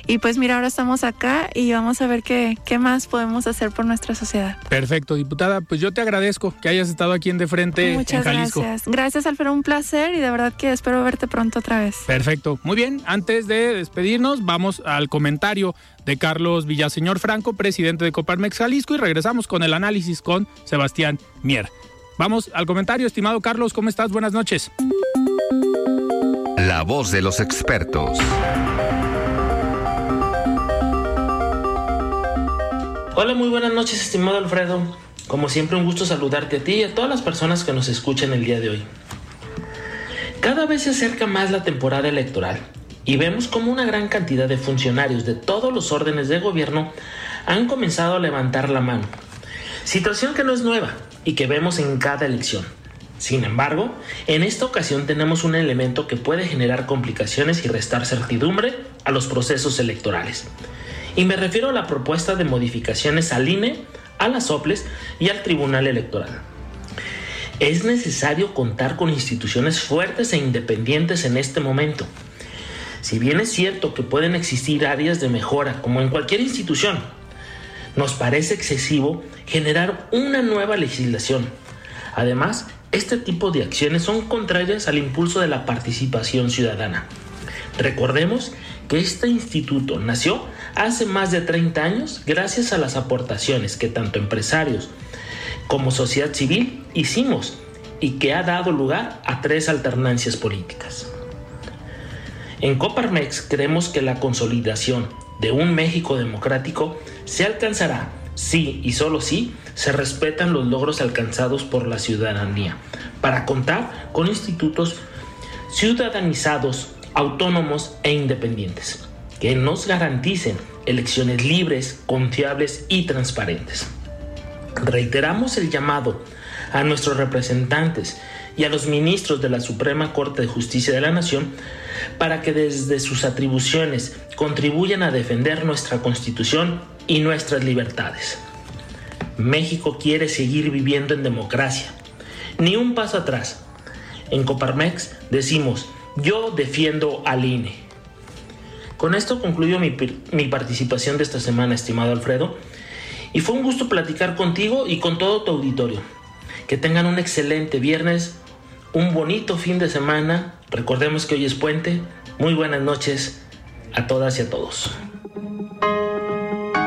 Y pues mira, ahora estamos acá y vamos a ver qué, qué más podemos hacer por nuestra sociedad. Perfecto, diputada. Pues yo te agradezco que hayas estado aquí en De Frente Muchas en Jalisco. gracias. Gracias, Alfredo. Un placer y de verdad que espero verte pronto otra vez. Perfecto. Muy bien. Antes de despedirnos, vamos al comentario de Carlos Villaseñor Franco, presidente de Coparmex Jalisco, y regresamos con el análisis con Sebastián Mier. Vamos al comentario, estimado Carlos. ¿Cómo estás? Buenas noches. La voz de los expertos. Hola, muy buenas noches, estimado Alfredo. Como siempre, un gusto saludarte a ti y a todas las personas que nos escuchan el día de hoy. Cada vez se acerca más la temporada electoral y vemos como una gran cantidad de funcionarios de todos los órdenes de gobierno han comenzado a levantar la mano. Situación que no es nueva y que vemos en cada elección. Sin embargo, en esta ocasión tenemos un elemento que puede generar complicaciones y restar certidumbre a los procesos electorales. Y me refiero a la propuesta de modificaciones al INE, a las OPLES y al Tribunal Electoral. Es necesario contar con instituciones fuertes e independientes en este momento. Si bien es cierto que pueden existir áreas de mejora, como en cualquier institución, nos parece excesivo generar una nueva legislación. Además, este tipo de acciones son contrarias al impulso de la participación ciudadana. Recordemos que este instituto nació hace más de 30 años gracias a las aportaciones que tanto empresarios como sociedad civil hicimos y que ha dado lugar a tres alternancias políticas. En Coparmex creemos que la consolidación de un México democrático se alcanzará si y solo si se respetan los logros alcanzados por la ciudadanía, para contar con institutos ciudadanizados, autónomos e independientes que nos garanticen elecciones libres, confiables y transparentes. Reiteramos el llamado a nuestros representantes y a los ministros de la Suprema Corte de Justicia de la Nación para que desde sus atribuciones contribuyan a defender nuestra Constitución y nuestras libertades. México quiere seguir viviendo en democracia. Ni un paso atrás. En Coparmex decimos, yo defiendo al INE. Con esto concluyo mi, mi, participación de esta semana, estimado Alfredo, y fue un gusto platicar contigo y con todo tu auditorio. Que tengan un excelente viernes, un bonito fin de semana. Recordemos que hoy es puente. Muy buenas noches a todas y a todos.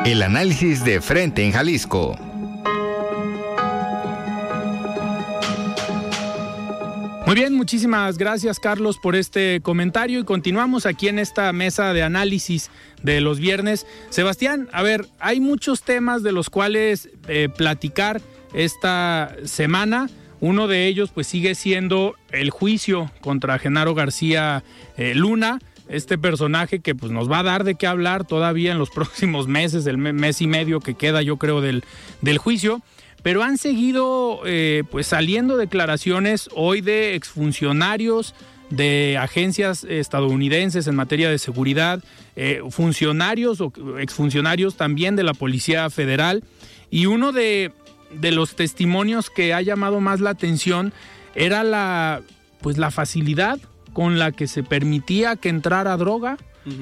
El análisis de frente en Jalisco. Muy bien, muchísimas gracias Carlos por este comentario y continuamos aquí en esta mesa de análisis de los viernes. Sebastián, a ver, hay muchos temas de los cuales eh, platicar esta semana. Uno de ellos pues sigue siendo el juicio contra Genaro García eh, Luna, este personaje que pues nos va a dar de qué hablar todavía en los próximos meses, el mes y medio que queda yo creo del, del juicio pero han seguido eh, pues saliendo declaraciones hoy de exfuncionarios de agencias estadounidenses en materia de seguridad, eh, funcionarios o exfuncionarios también de la Policía Federal. Y uno de, de, los testimonios que ha llamado más la atención era la pues la facilidad con la que se permitía que entrara droga,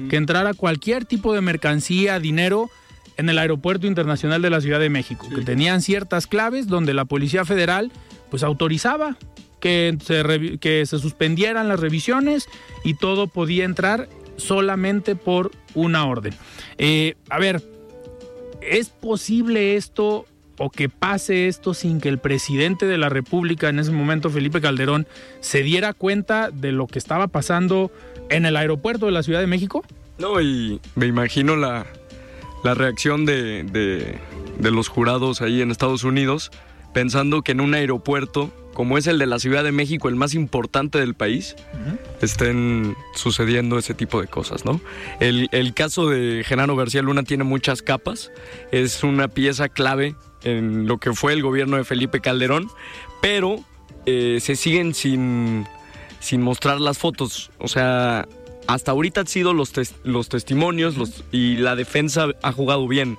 que entrara cualquier tipo de mercancía, dinero en el Aeropuerto Internacional de la Ciudad de México, que tenían ciertas claves donde la Policía Federal pues autorizaba que se, que se suspendieran las revisiones y todo podía entrar solamente por una orden. Eh, a ver, ¿es posible esto o que pase esto sin que el presidente de la República, en ese momento Felipe Calderón, se diera cuenta de lo que estaba pasando en el aeropuerto de la Ciudad de México? No, y me imagino la, la reacción de, de, los jurados ahí en Estados Unidos, pensando que en un aeropuerto como es el de la Ciudad de México, el más importante del país, estén sucediendo ese tipo de cosas, ¿no? El, el, caso de Genaro García Luna tiene muchas capas, es una pieza clave en lo que fue el gobierno de Felipe Calderón, pero eh, se siguen sin, sin mostrar las fotos, o sea, hasta ahorita han sido los, los testimonios y la defensa ha jugado bien.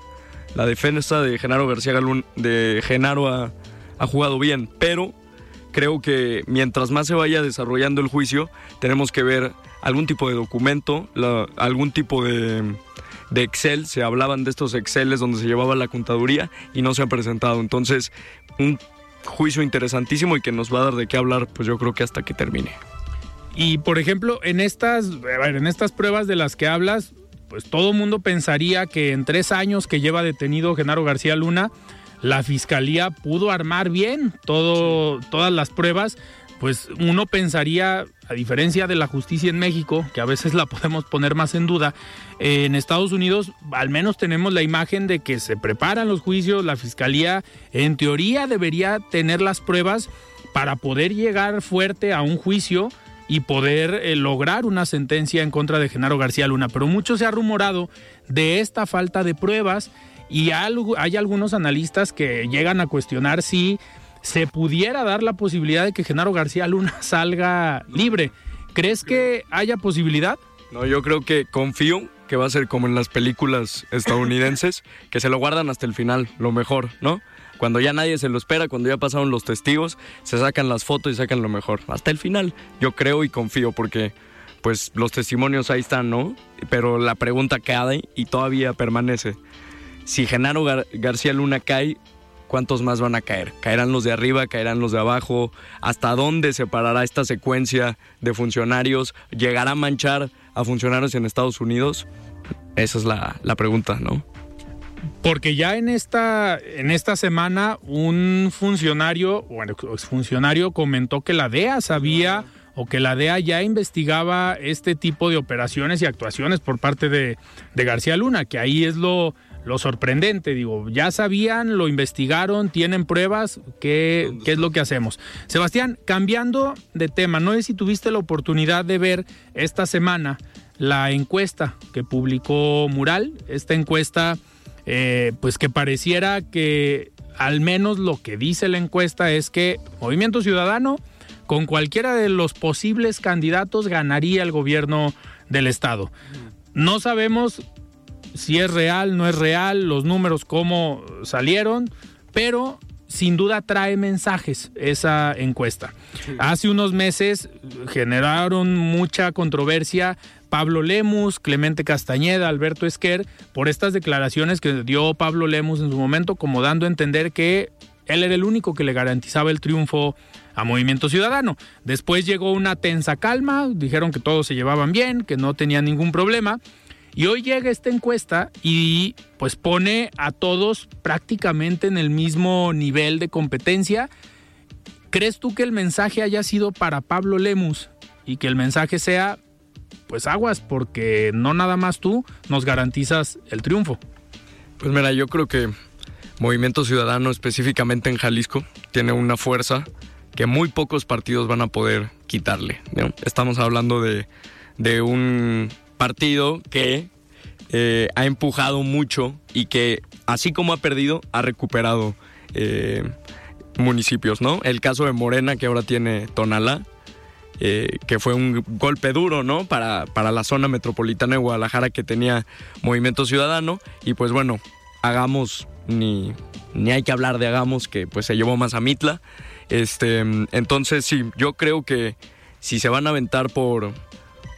La defensa de Genaro García Galún, de Genaro ha, ha, jugado bien, pero creo que mientras más se vaya desarrollando el juicio, tenemos que ver algún tipo de documento, algún tipo de, Excel. Se hablaban de estos Exceles donde se llevaba la contaduría y no se han presentado. Entonces, un juicio interesantísimo y que nos va a dar de qué hablar, pues yo creo que hasta que termine. Y por ejemplo, en estas, en estas pruebas de las que hablas, pues todo mundo pensaría que en tres años que lleva detenido Genaro García Luna, la fiscalía pudo armar bien todo, todas las pruebas. Pues uno pensaría, a diferencia de la justicia en México, que a veces la podemos poner más en duda, en Estados Unidos al menos tenemos la imagen de que se preparan los juicios, la fiscalía en teoría debería tener las pruebas para poder llegar fuerte a un juicio y poder eh, lograr una sentencia en contra de Genaro García Luna. Pero mucho se ha rumorado de esta falta de pruebas y hay algunos analistas que llegan a cuestionar si se pudiera dar la posibilidad de que Genaro García Luna salga libre. ¿Crees que haya posibilidad? No, yo creo que confío que va a ser como en las películas estadounidenses, que se lo guardan hasta el final, lo mejor, ¿no? Cuando ya nadie se lo espera, cuando ya pasaron los testigos, se sacan las fotos y sacan lo mejor. Hasta el final, yo creo y confío porque pues los testimonios ahí están, ¿no? Pero la pregunta cae y todavía permanece. Si Genaro García Luna cae, ¿cuántos más van a caer? ¿Caerán los de arriba? ¿Caerán los de abajo? ¿Hasta dónde se parará esta secuencia de funcionarios? ¿Llegará a manchar a funcionarios en Estados Unidos? Esa es la, la pregunta, ¿no? Porque ya en esta, en esta semana un funcionario, bueno, exfuncionario comentó que la DEA sabía o que la DEA ya investigaba este tipo de operaciones y actuaciones por parte de, García Luna, que ahí es lo, lo, sorprendente, digo, ya sabían, lo investigaron, tienen pruebas, ¿qué, ¿qué es lo que hacemos? Sebastián, cambiando de tema, no sé si tuviste la oportunidad de ver esta semana la encuesta que publicó Mural, esta encuesta eh, pues que pareciera que al menos lo que dice la encuesta es que Movimiento Ciudadano con cualquiera de los posibles candidatos ganaría el gobierno del estado. No sabemos si es real, no es real, los números cómo salieron, pero sin duda trae mensajes esa encuesta. Hace unos meses generaron mucha controversia Pablo Lemus, Clemente Castañeda, Alberto Esquer, por estas declaraciones que dio Pablo Lemus en su momento, como dando a entender que él era el único que le garantizaba el triunfo a Movimiento Ciudadano. Después llegó una tensa calma, dijeron que todos se llevaban bien, que no tenían ningún problema. Y hoy llega esta encuesta y pues pone a todos prácticamente en el mismo nivel de competencia. ¿Crees tú que el mensaje haya sido para Pablo Lemus y que el mensaje sea, pues aguas, porque no nada más tú nos garantizas el triunfo? Pues mira, yo creo que Movimiento Ciudadano, específicamente en Jalisco, tiene una fuerza que muy pocos partidos van a poder quitarle. Estamos hablando de, de un partido que eh, ha empujado mucho y que, así como ha perdido, ha recuperado eh, municipios, ¿no? El caso de Morena, que ahora tiene Tonalá, eh, que fue un golpe duro, ¿no? Para, para la zona metropolitana de Guadalajara que tenía Movimiento Ciudadano. Y pues bueno, hagamos, ni, ni hay que hablar de hagamos, que pues se llevó más a Mitla. Este, entonces sí, yo creo que si se van a aventar por,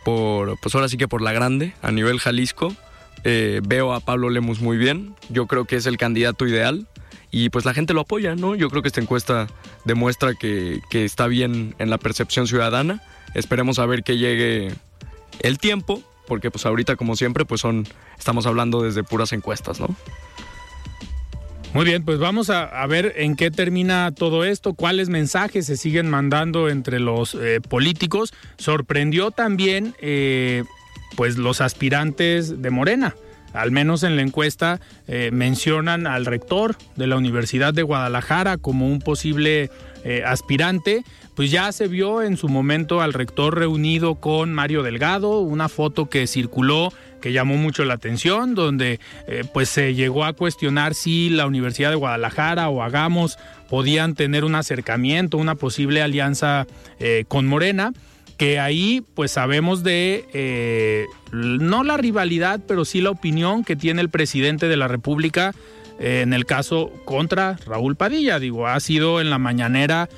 por, pues ahora sí que por la grande, a nivel Jalisco. Eh, veo a Pablo Lemus muy bien, yo creo que es el candidato ideal y pues la gente lo apoya, ¿no? Yo creo que esta encuesta demuestra que, que está bien en la percepción ciudadana. Esperemos a ver que llegue el tiempo, porque pues ahorita como siempre pues son, estamos hablando desde puras encuestas, ¿no? Muy bien, pues vamos a, ver en qué termina todo esto, cuáles mensajes se siguen mandando entre los eh, políticos. Sorprendió también, eh, pues, los aspirantes de Morena. Al menos en la encuesta eh, mencionan al rector de la Universidad de Guadalajara como un posible aspirante. Pues ya se vio en su momento al rector reunido con Mario Delgado, una foto que circuló que llamó mucho la atención, donde eh, pues se llegó a cuestionar si la Universidad de Guadalajara o Hagamos podían tener un acercamiento, una posible alianza eh, con Morena que ahí pues sabemos de eh, no la rivalidad, pero sí la opinión que tiene el presidente de la República en el caso contra Raúl Padilla. Digo, ha sido en la mañanera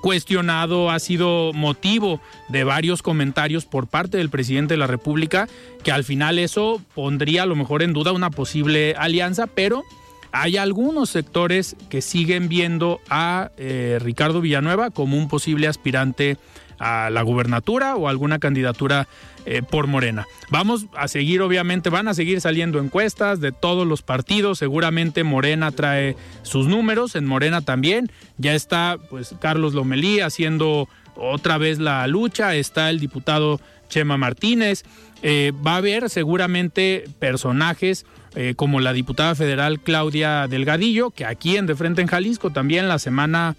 cuestionado, ha sido motivo de varios comentarios por parte del presidente de la República, que al final eso pondría a lo mejor en duda una posible alianza, pero hay algunos sectores que siguen viendo a eh, Ricardo Villanueva como un posible aspirante a la gubernatura o alguna candidatura eh, por Morena. Vamos a seguir, obviamente, van a seguir saliendo encuestas de todos los partidos. Seguramente Morena trae sus números, en Morena también. Ya está, pues, Carlos Lomelí haciendo otra vez la lucha. Está el diputado Chema Martínez. Eh, va a haber seguramente personajes eh, como la diputada federal Claudia Delgadillo, que aquí en De Frente en Jalisco también la semana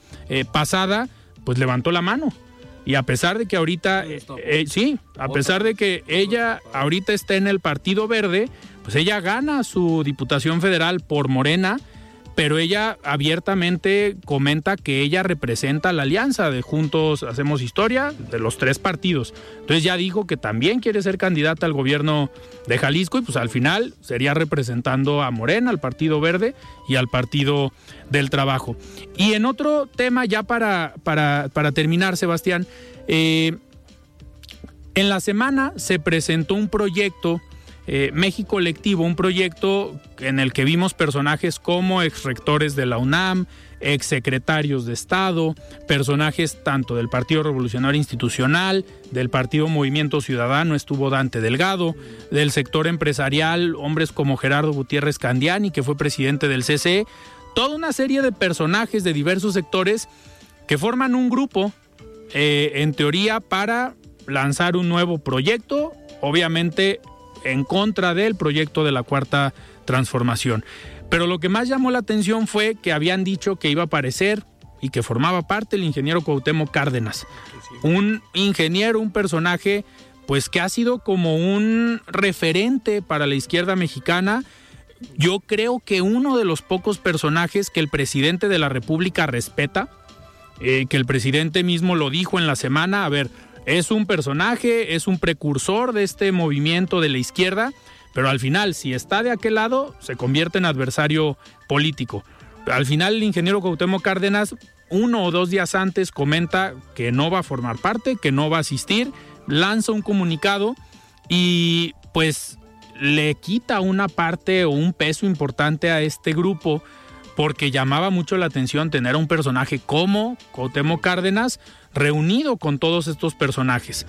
pasada, pues levantó la mano y a pesar de que ahorita, eh, eh, sí, a pesar de que ella ahorita está en el Partido Verde, pues ella gana su Diputación Federal por Morena pero ella abiertamente comenta que ella representa la alianza de Juntos Hacemos Historia de los tres partidos. Entonces ya dijo que también quiere ser candidata al gobierno de Jalisco y pues al final sería representando a Morena, al Partido Verde y al Partido del Trabajo. Y en otro tema ya para, para, para terminar, Sebastián, eh, en la semana se presentó un proyecto eh, México Lectivo, un proyecto en el que vimos personajes como exrectores de la UNAM, exsecretarios de Estado, personajes tanto del Partido Revolucionario Institucional, del Partido Movimiento Ciudadano, estuvo Dante Delgado, del sector empresarial, hombres como Gerardo Gutiérrez Candiani, que fue presidente del CCE, toda una serie de personajes de diversos sectores que forman un grupo, eh, en teoría, para lanzar un nuevo proyecto, obviamente en contra del proyecto de la cuarta transformación. Pero lo que más llamó la atención fue que habían dicho que iba a aparecer y que formaba parte el ingeniero Cuauhtémoc Cárdenas. Un ingeniero, un personaje, pues que ha sido como un referente para la izquierda mexicana. Yo creo que uno de los pocos personajes que el presidente de la República respeta, eh, que el presidente mismo lo dijo en la semana, a ver, es un personaje, es un precursor de este movimiento de la izquierda, pero al final, si está de aquel lado, se convierte en adversario político. Al final, el ingeniero Cuauhtémoc Cárdenas, uno o dos días antes, comenta que no va a formar parte, que no va a asistir, lanza un comunicado y pues le quita una parte o un peso importante a este grupo porque llamaba mucho la atención tener a un personaje como Cuauhtémoc Cárdenas reunido con todos estos personajes.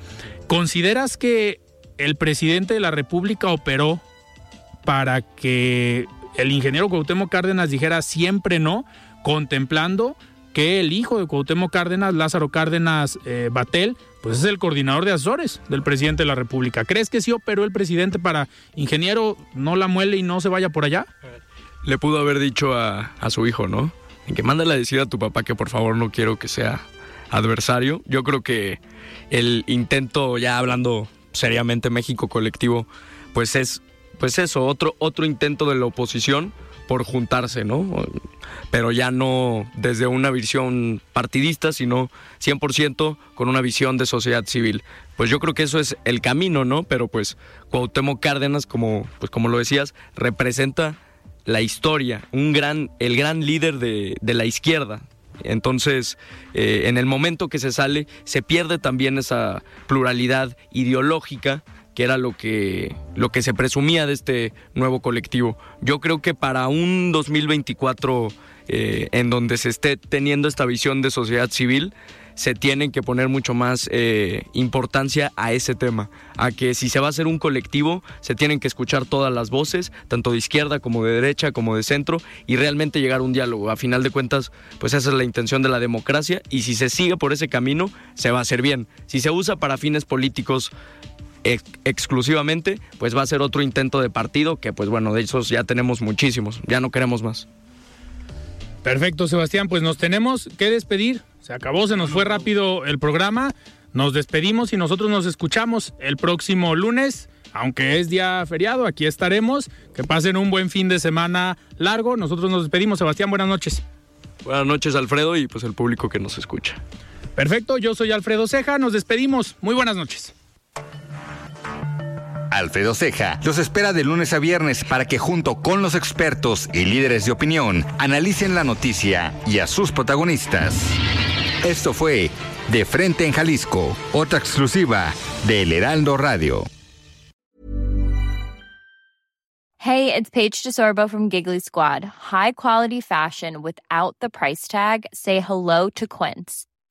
¿Consideras que el presidente de la República operó para que el ingeniero Cuauhtémoc Cárdenas dijera siempre no, contemplando que el hijo de Cuauhtémoc Cárdenas, Lázaro Cárdenas eh, Batel, pues es el coordinador de asesores del presidente de la República. ¿Crees que sí operó el presidente para ingeniero no la muele y no se vaya por allá? Le pudo haber dicho a, a su hijo, ¿no? En que mándale a decir a tu papá que por favor no quiero que sea adversario. Yo creo que el intento, ya hablando seriamente México colectivo, pues es pues eso, otro, otro intento de la oposición por juntarse, ¿no? Pero ya no desde una visión partidista, sino 100% con una visión de sociedad civil. Pues yo creo que eso es el camino, ¿no? Pero pues Cuauhtémoc Cárdenas, como, pues como lo decías, representa la historia, un gran, el gran líder de, de la izquierda, entonces, eh, en el momento que se sale, se pierde también esa pluralidad ideológica que era lo que, lo que se presumía de este nuevo colectivo. Yo creo que para un 2024 eh, en donde se esté teniendo esta visión de sociedad civil, se tienen que poner mucho más eh, importancia a ese tema, a que si se va a hacer un colectivo, se tienen que escuchar todas las voces, tanto de izquierda como de derecha, como de centro, y realmente llegar a un diálogo. A final de cuentas, pues esa es la intención de la democracia, y si se sigue por ese camino, se va a hacer bien. Si se usa para fines políticos exclusivamente, pues va a ser otro intento de partido, que pues bueno, de esos ya tenemos muchísimos, ya no queremos más. Perfecto, Sebastián, pues nos tenemos que despedir. Se acabó, se nos fue rápido el programa. Nos despedimos y nosotros nos escuchamos el próximo lunes. Aunque es día feriado, aquí estaremos. Que pasen un buen fin de semana largo. Nosotros nos despedimos. Sebastián, buenas noches. Buenas noches, Alfredo, y pues el público que nos escucha. Perfecto, yo soy Alfredo Ceja. Nos despedimos. Muy buenas noches. Alfredo Ceja los espera de lunes a viernes para que junto con los expertos y líderes de opinión analicen la noticia y a sus protagonistas. Esto fue De Frente en Jalisco, otra exclusiva de El Heraldo Radio. Hey, it's Paige DeSorbo from Giggly Squad. High quality fashion without the price tag. Say hello to Quince.